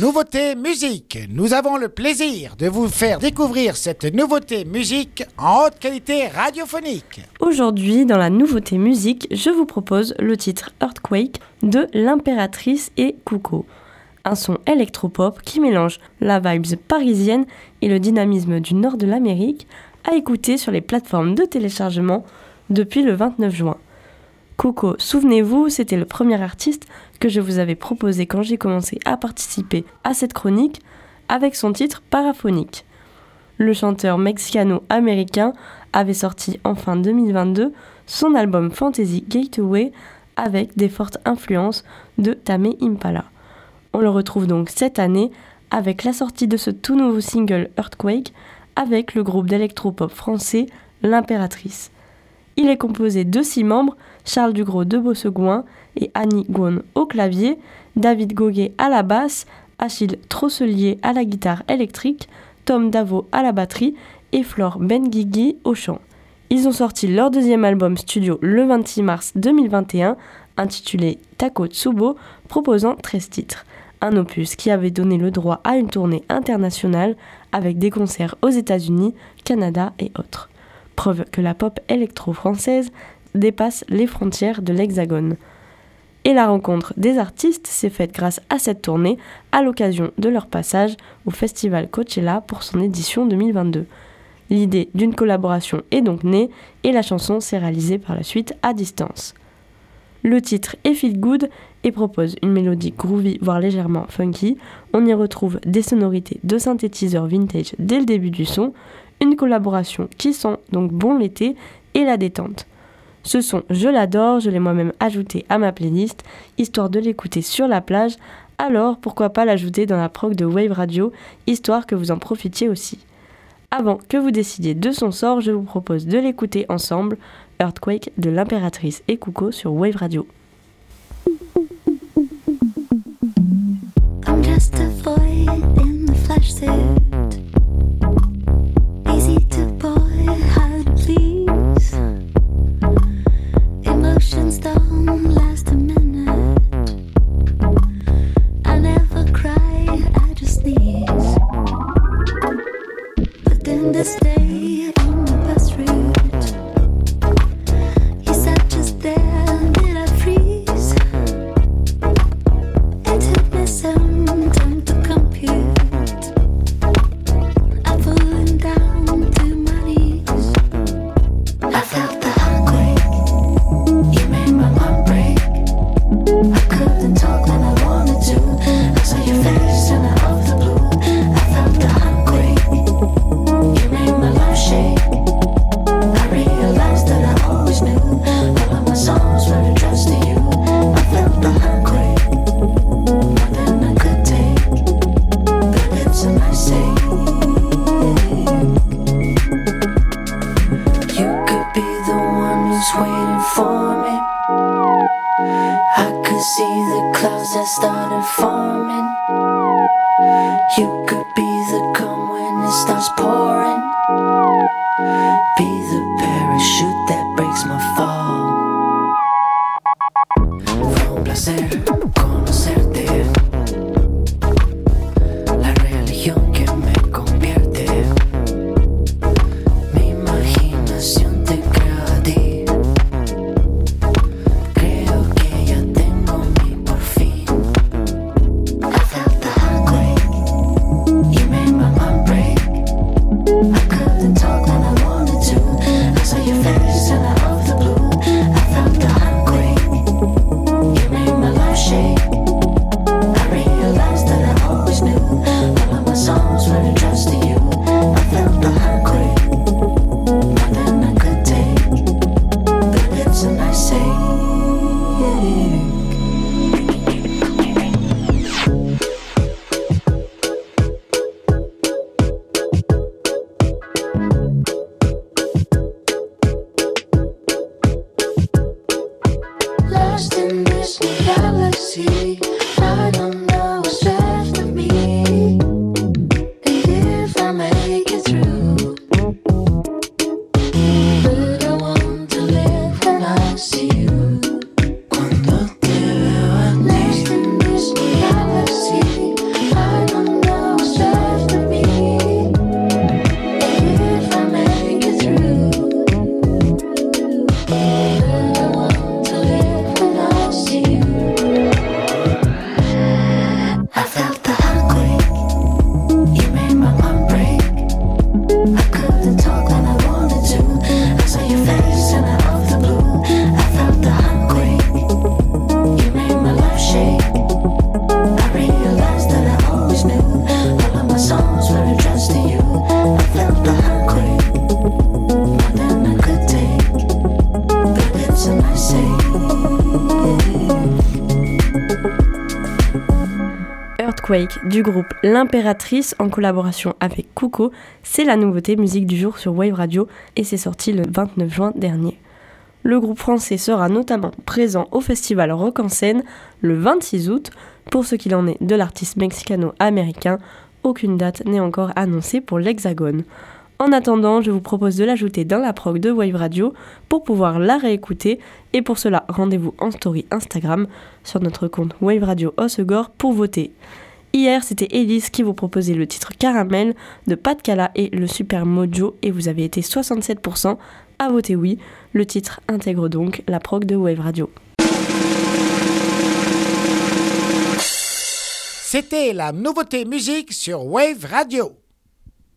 Nouveauté musique. Nous avons le plaisir de vous faire découvrir cette nouveauté musique en haute qualité radiophonique. Aujourd'hui, dans la nouveauté musique, je vous propose le titre Earthquake de l'impératrice et Coucou. Un son électropop qui mélange la vibes parisienne et le dynamisme du nord de l'Amérique à écouter sur les plateformes de téléchargement depuis le 29 juin. Coco, souvenez-vous, c'était le premier artiste que je vous avais proposé quand j'ai commencé à participer à cette chronique avec son titre paraphonique. Le chanteur mexicano-américain avait sorti en fin 2022 son album Fantasy Gateway avec des fortes influences de Tame Impala. On le retrouve donc cette année avec la sortie de ce tout nouveau single Earthquake avec le groupe d'électropop français L'Impératrice. Il est composé de six membres, Charles Dugros de Bossegouin et Annie Gouin au clavier, David Goguet à la basse, Achille Trosselier à la guitare électrique, Tom Davo à la batterie et Flore Benguigui au chant. Ils ont sorti leur deuxième album studio le 26 mars 2021, intitulé Taco Tsubo, proposant 13 titres. Un opus qui avait donné le droit à une tournée internationale avec des concerts aux États-Unis, Canada et autres preuve que la pop électro-française dépasse les frontières de l'Hexagone. Et la rencontre des artistes s'est faite grâce à cette tournée à l'occasion de leur passage au festival Coachella pour son édition 2022. L'idée d'une collaboration est donc née et la chanson s'est réalisée par la suite à distance. Le titre est feel good et propose une mélodie groovy voire légèrement funky. On y retrouve des sonorités de synthétiseurs vintage dès le début du son, collaboration qui sent donc bon l'été et la détente. Ce son, je l'adore, je l'ai moi-même ajouté à ma playlist, histoire de l'écouter sur la plage, alors pourquoi pas l'ajouter dans la prog de Wave Radio, histoire que vous en profitiez aussi. Avant que vous décidiez de son sort, je vous propose de l'écouter ensemble, Earthquake de l'impératrice et Kuko sur Wave Radio. see the clouds that started forming. You could be the calm when it starts pouring. Be the parachute that breaks my fall. Fue placer. see Earthquake du groupe L'Impératrice en collaboration avec Kuko, c'est la nouveauté musique du jour sur Wave Radio et c'est sorti le 29 juin dernier. Le groupe français sera notamment présent au festival Rock en scène le 26 août. Pour ce qu'il en est de l'artiste mexicano-américain, aucune date n'est encore annoncée pour l'Hexagone. En attendant, je vous propose de l'ajouter dans la prog de Wave Radio pour pouvoir la réécouter. Et pour cela, rendez-vous en story Instagram sur notre compte Wave Radio Osegor pour voter. Hier, c'était Elise qui vous proposait le titre Caramel de Pat Cala et le Super Mojo et vous avez été 67% à voter oui. Le titre intègre donc la prog de Wave Radio. C'était la nouveauté musique sur Wave Radio.